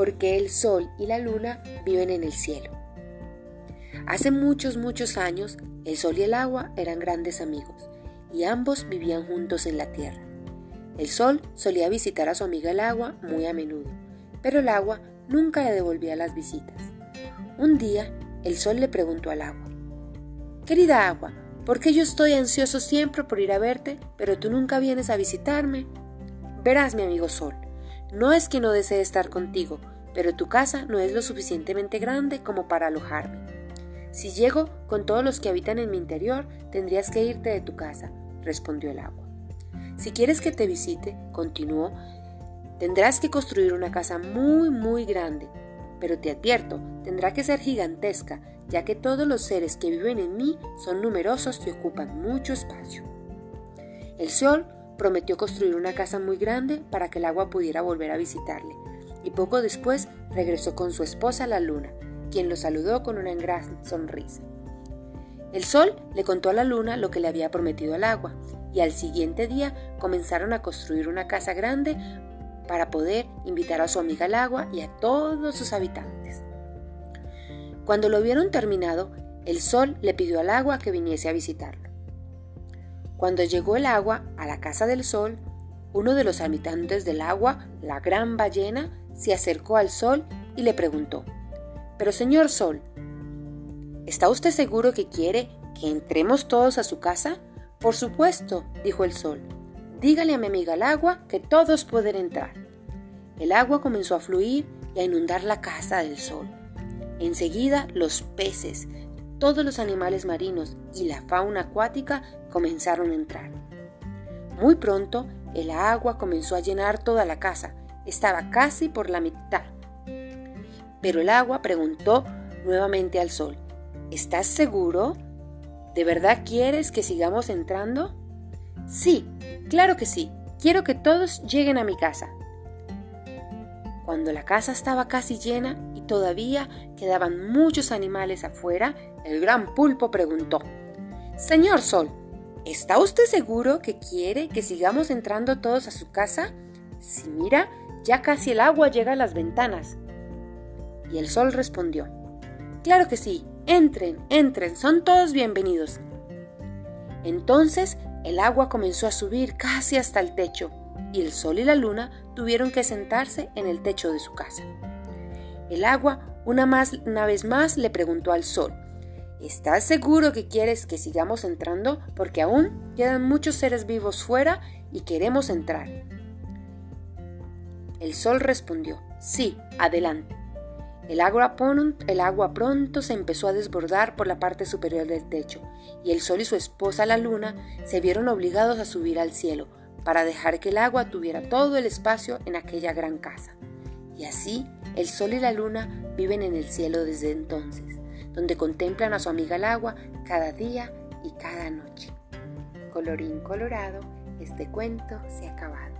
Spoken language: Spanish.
porque el sol y la luna viven en el cielo. Hace muchos, muchos años, el sol y el agua eran grandes amigos, y ambos vivían juntos en la tierra. El sol solía visitar a su amiga el agua muy a menudo, pero el agua nunca le devolvía las visitas. Un día, el sol le preguntó al agua, Querida agua, ¿por qué yo estoy ansioso siempre por ir a verte, pero tú nunca vienes a visitarme? Verás, mi amigo sol, no es que no desee estar contigo, pero tu casa no es lo suficientemente grande como para alojarme. Si llego con todos los que habitan en mi interior, tendrías que irte de tu casa, respondió el agua. Si quieres que te visite, continuó, tendrás que construir una casa muy, muy grande, pero te advierto, tendrá que ser gigantesca, ya que todos los seres que viven en mí son numerosos y ocupan mucho espacio. El sol prometió construir una casa muy grande para que el agua pudiera volver a visitarle, y poco después regresó con su esposa la luna, quien lo saludó con una gran sonrisa. El sol le contó a la luna lo que le había prometido al agua, y al siguiente día comenzaron a construir una casa grande para poder invitar a su amiga al agua y a todos sus habitantes. Cuando lo vieron terminado, el sol le pidió al agua que viniese a visitarlo. Cuando llegó el agua a la casa del sol, uno de los habitantes del agua, la gran ballena, se acercó al sol y le preguntó, Pero señor sol, ¿está usted seguro que quiere que entremos todos a su casa? Por supuesto, dijo el sol. Dígale a mi amiga el agua que todos pueden entrar. El agua comenzó a fluir y a inundar la casa del sol. Enseguida los peces, todos los animales marinos y la fauna acuática comenzaron a entrar. Muy pronto el agua comenzó a llenar toda la casa. Estaba casi por la mitad. Pero el agua preguntó nuevamente al sol, ¿Estás seguro? ¿De verdad quieres que sigamos entrando? Sí, claro que sí. Quiero que todos lleguen a mi casa. Cuando la casa estaba casi llena todavía quedaban muchos animales afuera, el gran pulpo preguntó, Señor Sol, ¿está usted seguro que quiere que sigamos entrando todos a su casa? Si mira, ya casi el agua llega a las ventanas. Y el Sol respondió, Claro que sí, entren, entren, son todos bienvenidos. Entonces el agua comenzó a subir casi hasta el techo y el sol y la luna tuvieron que sentarse en el techo de su casa. El agua una, más, una vez más le preguntó al sol, ¿Estás seguro que quieres que sigamos entrando? Porque aún quedan muchos seres vivos fuera y queremos entrar. El sol respondió, sí, adelante. El agua, el agua, pronto se empezó a desbordar por la parte superior del techo, y el sol y su esposa la luna se vieron obligados a subir al cielo, para dejar que el agua tuviera todo el espacio en aquella gran casa. Y así el sol y la luna viven en el cielo desde entonces, donde contemplan a su amiga el agua cada día y cada noche. Colorín colorado, este cuento se ha acabado.